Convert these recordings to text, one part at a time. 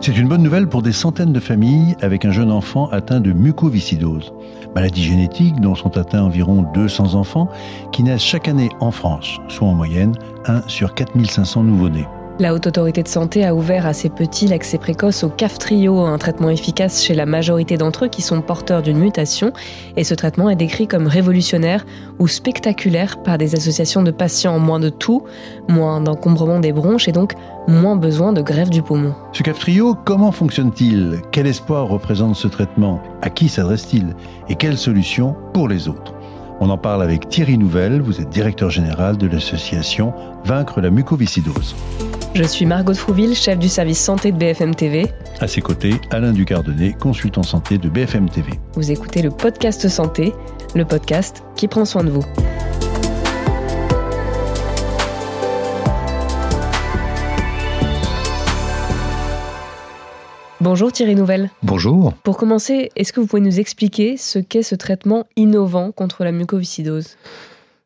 C'est une bonne nouvelle pour des centaines de familles avec un jeune enfant atteint de mucoviscidose, maladie génétique dont sont atteints environ 200 enfants qui naissent chaque année en France, soit en moyenne 1 sur 4500 nouveau-nés. La Haute Autorité de Santé a ouvert à ces petits l'accès précoce au CAF-Trio, un traitement efficace chez la majorité d'entre eux qui sont porteurs d'une mutation. Et ce traitement est décrit comme révolutionnaire ou spectaculaire par des associations de patients. Moins de tout, moins d'encombrement des bronches et donc moins besoin de grève du poumon. Ce CAF-Trio, comment fonctionne-t-il? Quel espoir représente ce traitement? À qui s'adresse-t-il? Et quelles solutions pour les autres? On en parle avec Thierry Nouvelle, vous êtes directeur général de l'association Vaincre la mucoviscidose. Je suis Margot Frouville, chef du service santé de BFM TV. À ses côtés, Alain Ducardonnet, consultant santé de BFM TV. Vous écoutez le podcast santé, le podcast qui prend soin de vous. Bonjour Thierry Nouvelle. Bonjour. Pour commencer, est-ce que vous pouvez nous expliquer ce qu'est ce traitement innovant contre la mucoviscidose?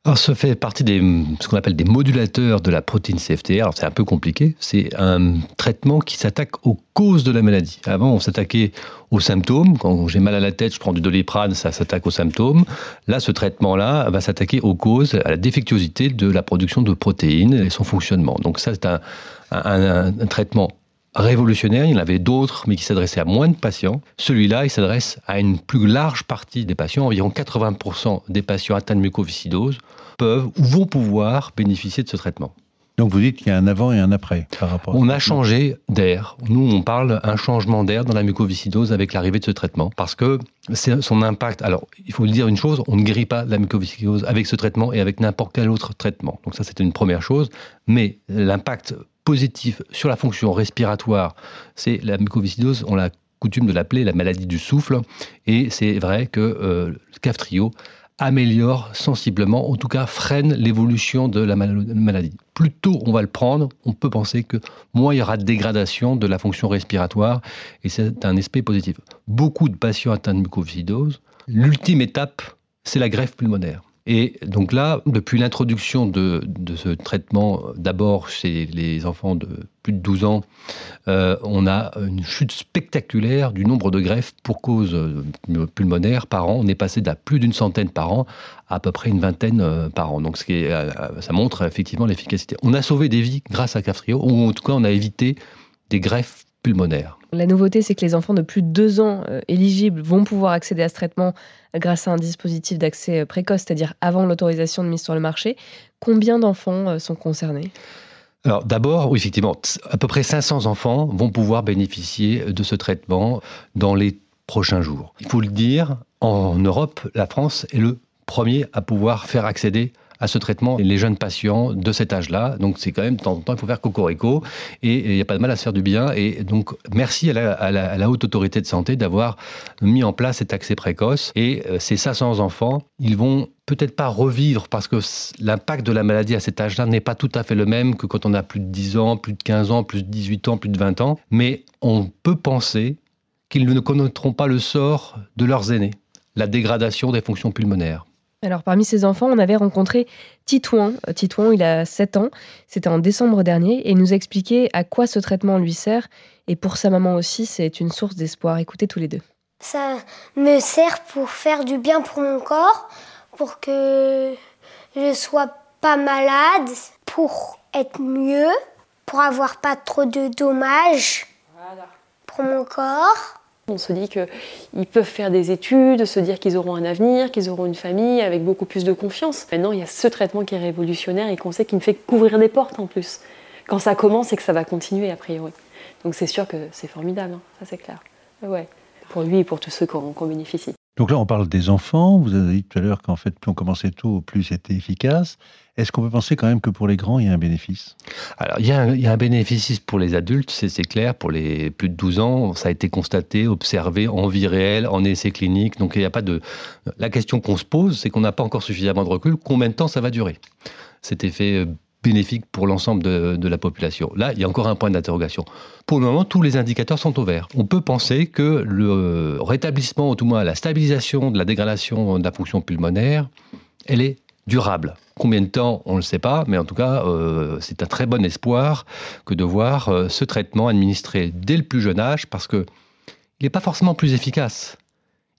Alors, ça fait partie des ce qu'on appelle des modulateurs de la protéine CFTR. Alors, c'est un peu compliqué. C'est un traitement qui s'attaque aux causes de la maladie. Avant, on s'attaquait aux symptômes. Quand j'ai mal à la tête, je prends du doliprane, ça s'attaque aux symptômes. Là, ce traitement-là va s'attaquer aux causes, à la défectuosité de la production de protéines et son fonctionnement. Donc, ça, c'est un, un traitement révolutionnaire. Il y en avait d'autres, mais qui s'adressaient à moins de patients. Celui-là, il s'adresse à une plus large partie des patients. Environ 80% des patients atteints de mucoviscidose peuvent ou vont pouvoir bénéficier de ce traitement. Donc vous dites qu'il y a un avant et un après par rapport. On a changé d'air. Nous, on parle un changement d'air dans la mucoviscidose avec l'arrivée de ce traitement, parce que c'est son impact. Alors, il faut dire une chose on ne guérit pas la mucoviscidose avec ce traitement et avec n'importe quel autre traitement. Donc ça, c'était une première chose. Mais l'impact positif sur la fonction respiratoire, c'est la mucoviscidose, on a coutume de l'appeler la maladie du souffle, et c'est vrai que euh, le CAF-trio améliore sensiblement, en tout cas freine l'évolution de la maladie. Plus tôt on va le prendre, on peut penser que moins il y aura de dégradation de la fonction respiratoire, et c'est un aspect positif. Beaucoup de patients atteints de mucoviscidose, l'ultime étape, c'est la greffe pulmonaire. Et donc là, depuis l'introduction de, ce traitement, d'abord chez les enfants de plus de 12 ans, euh, on a une chute spectaculaire du nombre de greffes pour cause euh, pulmonaire par an. On est passé d'à plus d'une centaine par an à à peu près une vingtaine euh, par an. Donc ça montre effectivement l'efficacité. On a sauvé des vies grâce à Cafrio, ou en tout cas on a évité des greffes La nouveauté, c'est que les enfants de plus de 2 ans euh, éligibles vont pouvoir accéder à ce traitement grâce à un dispositif d'accès euh, précoce, c'est-à-dire avant l'autorisation de mise sur le marché. Combien d'enfants euh, sont concernés? Alors d'abord, oui, effectivement, à peu près 500 enfants vont pouvoir bénéficier de ce traitement dans les prochains jours. Il faut le dire, en Europe, la France est le premier à pouvoir faire accéder à ce traitement les jeunes patients de cet âge-là. Donc c'est quand même, de temps en temps, il faut faire cocorico et il n'y a pas de mal à se faire du bien. Et donc merci à la, haute autorité de santé d'avoir mis en place cet accès précoce. Et euh, ces 500 enfants, ils vont peut-être pas revivre parce que l'impact de la maladie à cet âge-là n'est pas tout à fait le même que quand on a plus de 10 ans, plus de 15 ans, plus de 18 ans, plus de 20 ans. Mais on peut penser qu'ils ne connaîtront pas le sort de leurs aînés, la dégradation des fonctions pulmonaires. Alors parmi ces enfants, on avait rencontré Titouan. Euh, Titouan, il a 7 ans. C'était en décembre dernier et il nous a expliqué à quoi ce traitement lui sert. Et pour sa maman aussi, c'est une source d'espoir. Écoutez tous les deux. Ça me sert pour faire du bien pour mon corps, pour que je sois pas malade, pour être mieux, pour avoir pas trop de dommages pour mon corps. On se dit qu'ils peuvent faire des études, se dire qu'ils auront un avenir, qu'ils auront une famille avec beaucoup plus de confiance. Maintenant, il y a ce traitement qui est révolutionnaire et qu'on sait qu'il ne fait qu'ouvrir des portes en plus. Quand ça commence, c'est que ça va continuer a priori. Donc c'est sûr que c'est formidable, hein. ça c'est clair. Ouais. Pour lui et pour tous ceux qui en, bénéficient. Donc là, on parle des enfants. Vous avez dit tout à l'heure qu'en fait, plus on commençait tôt, plus c'était efficace. Est-ce qu'on peut penser quand même que pour les grands, il y a un bénéfice? Alors, il y, a un, bénéfice pour les adultes, c'est clair. Pour les plus de 12 ans, ça a été constaté, observé en vie réelle, en essai clinique. Donc, il n'y a pas de. La question qu'on se pose, c'est qu'on n'a pas encore suffisamment de recul. Combien de temps ça va durer? Cet effet euh, bénéfique pour l'ensemble de, de, la population. Là, il y a encore un point d'interrogation. Pour le moment, tous les indicateurs sont au vert. On peut penser que le rétablissement, ou tout moins la stabilisation de la dégradation de la fonction pulmonaire, elle est durable. Combien de temps, on ne le sait pas, mais en tout cas, euh, c'est un très bon espoir que de voir euh, ce traitement administré dès le plus jeune âge, parce qu'il n'est pas forcément plus efficace.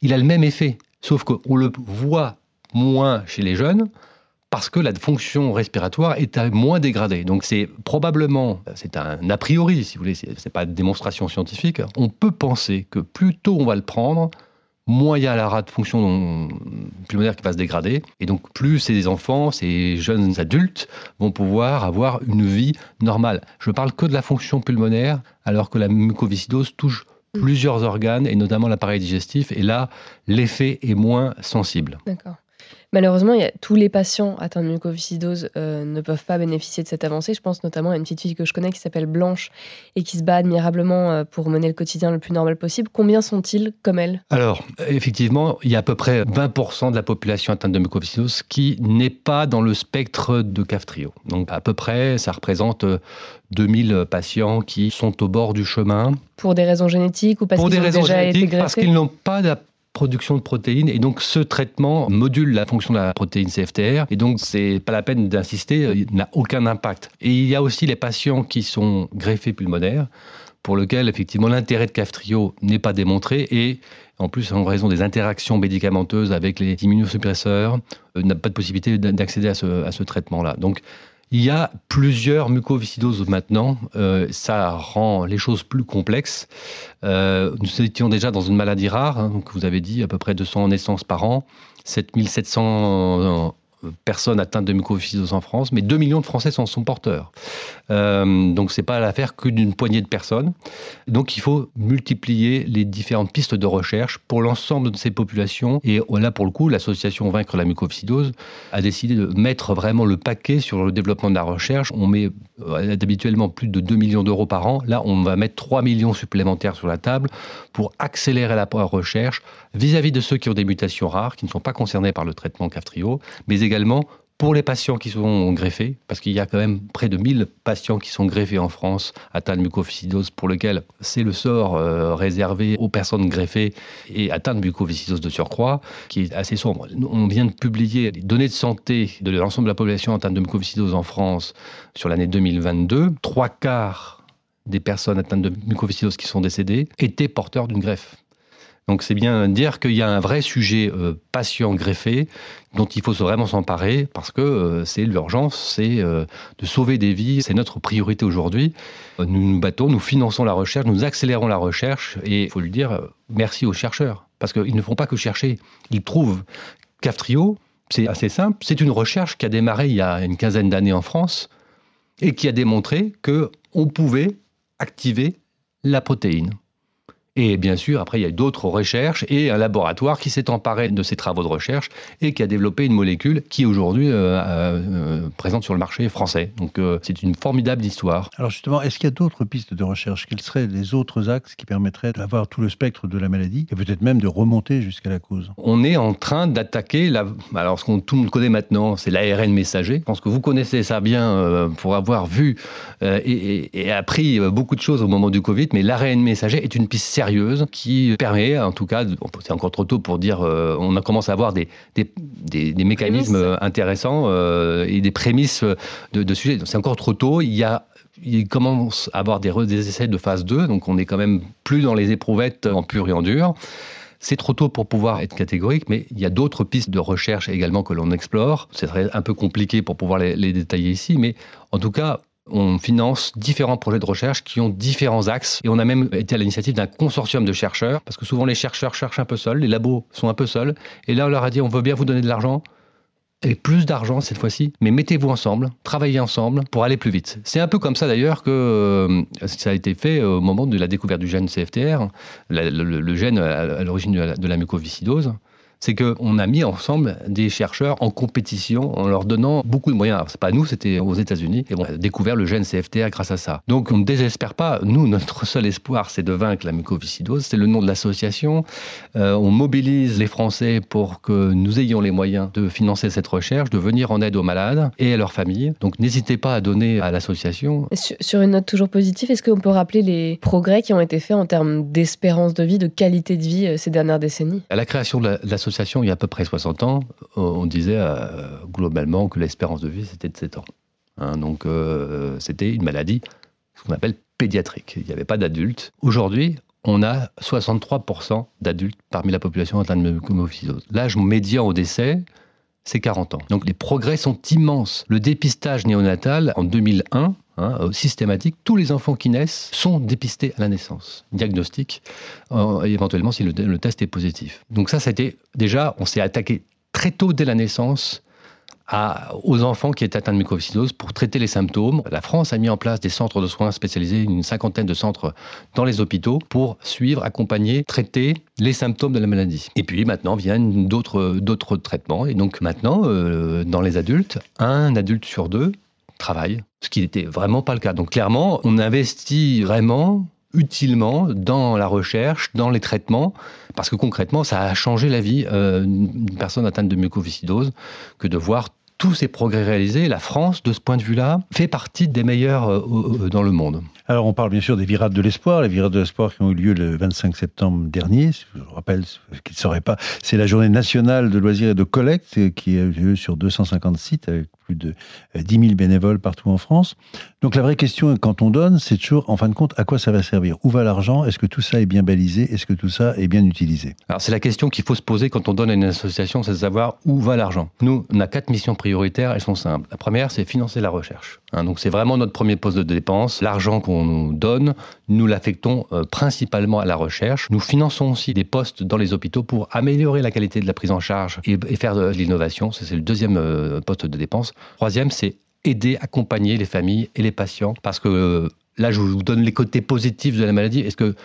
Il a le même effet, sauf qu'on le voit moins chez les jeunes, parce que la fonction respiratoire est moins dégradée. Donc c'est probablement, c'est un a priori, si vous voulez, c'est pas une démonstration scientifique, on peut penser que plus tôt on va le prendre, moins il y a la rate fonction pulmonaire qui va se dégrader. Et donc, plus ces enfants, ces jeunes adultes vont pouvoir avoir une vie normale. Je ne parle que de la fonction pulmonaire, alors que la mucoviscidose touche plusieurs organes, et notamment l'appareil digestif. Et là, l'effet est moins sensible. D'accord. Malheureusement, tous les patients atteints de mucoviscidose euh, ne peuvent pas bénéficier de cette avancée. Je pense notamment à une petite fille que je connais qui s'appelle Blanche et qui se bat admirablement euh, pour mener le quotidien le plus normal possible. Combien sont-ils comme elle? Alors, effectivement, il y a à peu près 20% de la population atteinte de mucoviscidose qui n'est pas dans le spectre de CAF-TRIO. Donc, à peu près, ça représente 2000 euh, patients qui sont au bord du chemin. Pour des raisons génétiques ou parce qu'ils ont déjà été greffés Parce qu'ils n'ont pas production de protéines. Et donc, ce traitement module la fonction de la protéine CFTR. Et donc, c'est pas la peine d'insister, euh, il n'a aucun impact. Et il y a aussi les patients qui sont greffés pulmonaires, pour lesquels, effectivement, l'intérêt de Caftrio n'est pas démontré. Et en plus, en raison des interactions médicamenteuses avec les immunosuppresseurs, euh, n'a pas de possibilité d'accéder à ce, à ce traitement-là. Donc, il y a plusieurs mucoviscidoses maintenant. Euh, ça rend les choses plus complexes. Euh, nous étions déjà dans une maladie rare, hein, vous avez dit à peu près 200 naissances par an, 7700 personnes atteintes de mucoviscidose en France, mais 2 millions de Français en sont porteurs. Euh, donc c'est pas l'affaire que d'une poignée de personnes. Donc il faut multiplier les différentes pistes de recherche pour l'ensemble de ces populations. Et là, pour le coup, l'association Vaincre la mucoviscidose a décidé de mettre vraiment le paquet sur le développement de la recherche. On met euh, habituellement plus de 2 millions d'euros par an. Là, on va mettre 3 millions supplémentaires sur la table pour accélérer la recherche vis-à-vis de ceux qui ont des mutations rares, qui ne sont pas concernés par le traitement CAF-TRIO, mais également pour les patients qui sont greffés, parce qu'il y a quand même près de 1000 patients qui sont greffés en France atteints de mucoviscidose, pour lequel c'est le sort euh, réservé aux personnes greffées et atteintes de mucoviscidose de surcroît, qui est assez sombre. On vient de publier les données de santé de l'ensemble de la population atteinte de mucoviscidose en France sur l'année 2022. Trois quarts des personnes atteintes de mucoviscidose qui sont décédées étaient porteurs d'une greffe. Donc c'est bien dire qu'il y a un vrai sujet euh, patient greffé dont il faut vraiment s'emparer parce que euh, c'est l'urgence, c'est euh, de sauver des vies, c'est notre priorité aujourd'hui. Nous nous battons, nous finançons la recherche, nous accélérons la recherche et il faut lui dire merci aux chercheurs parce qu'ils ne font pas que chercher, ils trouvent. CAFTRIO, c'est assez simple, c'est une recherche qui a démarré il y a une quinzaine d'années en France et qui a démontré que on pouvait activer la protéine. Et bien sûr, après, il y a d'autres recherches et un laboratoire qui s'est emparé de ces travaux de recherche et qui a développé une molécule qui aujourd'hui euh, euh, présente sur le marché français. Donc euh, c'est une formidable histoire. Alors justement, est-ce qu'il y a d'autres pistes de recherche? Quels seraient les autres axes qui permettraient d'avoir tout le spectre de la maladie et peut-être même de remonter jusqu'à la cause? On est en train d'attaquer, la... alors ce qu'on tout le monde connaît maintenant, c'est l'ARN messager. Je pense que vous connaissez ça bien pour avoir vu et, et, appris beaucoup de choses au moment du Covid, mais l'ARN messager est une piste sérieuse qui permet, en tout cas, c'est encore trop tôt pour dire, euh, on a commencé à avoir des, des, des, mécanismes intéressants euh, et des prémices de, de sujets. C'est encore trop tôt. Il y a il commence à avoir des, des, essais de phase 2, donc on est quand même plus dans les éprouvettes en pur et en dur. C'est trop tôt pour pouvoir être catégorique, mais il y a d'autres pistes de recherche également que l'on explore. Ce serait un peu compliqué pour pouvoir les, les détailler ici, mais en tout cas, on finance différents projets de recherche qui ont différents axes. Et on a même été à l'initiative d'un consortium de chercheurs parce que souvent les chercheurs cherchent un peu seuls, les labos sont un peu seuls. Et là on leur a dit on veut bien vous donner de l'argent. Et plus d'argent cette fois-ci, mais mettez-vous ensemble, travaillez ensemble pour aller plus vite. C'est un peu comme ça d'ailleurs que euh, ça a été fait au moment de la découverte du gène CFTR, le, gène à, l'origine de la mucoviscidose c'est qu'on a mis ensemble des chercheurs en compétition en leur donnant beaucoup de moyens. C'est pas nous, c'était aux États-Unis et on a découvert le gène CFTA grâce à ça. Donc on ne désespère pas. Nous, notre seul espoir, c'est de vaincre la mucoviscidose. C'est le nom de l'association. Euh, on mobilise les Français pour que nous ayons les moyens de financer cette recherche, de venir en aide aux malades et à leurs familles. Donc n'hésitez pas à donner à l'association. Sur une note toujours positive, est-ce qu'on peut rappeler les progrès qui ont été faits en termes d'espérance de vie, de qualité de vie euh, ces dernières décennies? À la création de l'association il y a à peu près 60 ans, on disait globalement que l'espérance de vie c'était de 7 ans. Hein, donc c'était une maladie, ce qu'on appelle pédiatrique. Il n'y avait pas d'adultes. Aujourd'hui, on a 63% d'adultes parmi la population atteinte de mucoviscidose. L'âge médian au décès, c'est 40 ans. Donc les progrès sont immenses. Le dépistage néonatal en 2001, hein, systématique, tous les enfants qui naissent sont dépistés à la naissance. Diagnostic, euh, éventuellement si le, test est positif. Donc ça, c'était déjà, on s'est attaqué très tôt dès la naissance aux enfants qui étaient atteints de mucoviscidose pour traiter les symptômes. La France a mis en place des centres de soins spécialisés, une cinquantaine de centres dans les hôpitaux pour suivre, accompagner, traiter les symptômes de la maladie. Et puis maintenant viennent d'autres, d'autres traitements. Et donc maintenant, euh, dans les adultes, un adulte sur deux travaille, ce qui n'était vraiment pas le cas. Donc clairement, on investit vraiment utilement dans la recherche, dans les traitements, parce que concrètement, ça a changé la vie euh, d'une personne atteinte de mucoviscidose que de voir tous ces progrès réalisés, la France, de ce point de vue-là, fait partie des meilleurs euh, euh, dans le monde. Alors, on parle bien sûr des virades de l'espoir, les virades de l'espoir qui ont eu lieu le 25 septembre dernier. Je vous rappelle, qu'ils ne sauraient pas, c'est la journée nationale de loisirs et de collecte qui a eu lieu sur 250 sites de 10 000 bénévoles partout en France. Donc, la vraie question, quand on donne, c'est toujours, en fin de compte, à quoi ça va servir? Où va l'argent? Est-ce que tout ça est bien balisé? Est-ce que tout ça est bien utilisé? Alors, c'est la question qu'il faut se poser quand on donne à une association, c'est de savoir où va l'argent. Nous, on a quatre missions prioritaires, elles sont simples. La première, c'est financer la recherche. Hein, donc, c'est vraiment notre premier poste de dépense. L'argent qu'on qu'on nous donne, nous l'affectons euh, principalement à la recherche. Nous finançons aussi des postes dans les hôpitaux pour améliorer la qualité de la prise en charge et, faire de l'innovation. C'est le deuxième euh, poste de dépense. Troisième, c'est aider, accompagner les familles et les patients parce que euh, là, je vous donne les côtés positifs de la maladie. Est-ce que,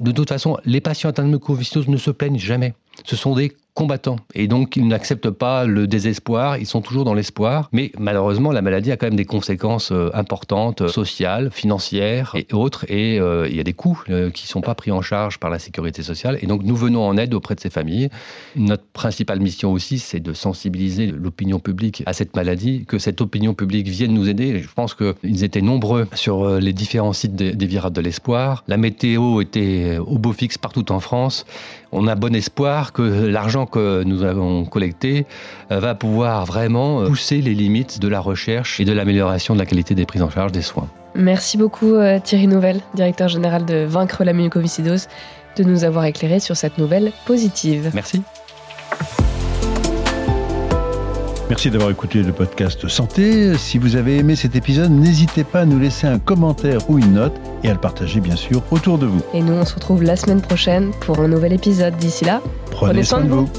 de toute façon, les patients atteints de mucoviscidose ne se plaignent jamais? Ce sont des combattants. Et donc, ils n'acceptent pas le désespoir, ils sont toujours dans l'espoir. Mais malheureusement, la maladie a quand même des conséquences euh, importantes, sociales, financières et autres. Et euh, il y a des coûts euh, qui ne sont pas pris en charge par la sécurité sociale. Et donc, nous venons en aide auprès de ces familles. Notre principale mission aussi, c'est de sensibiliser l'opinion publique à cette maladie, que cette opinion publique vienne nous aider. Je pense qu'ils étaient nombreux sur les différents sites des, des de l'Espoir. La météo était au beau fixe partout en France. On a bon espoir que l'argent que nous avons collecté euh, va pouvoir vraiment euh, pousser les limites de la recherche et de l'amélioration de la qualité des prises en charge des soins. Merci beaucoup euh, Thierry Nouvel, directeur général de Vaincre la mucoviscidose, de nous avoir éclairé sur cette nouvelle positive. Merci. Merci d'avoir écouté le podcast Santé. Si vous avez aimé cet épisode, n'hésitez pas à nous laisser un commentaire ou une note et à le partager bien sûr autour de vous. Et nous, on se retrouve la semaine prochaine pour un nouvel épisode. D'ici là, prenez, soin, de vous.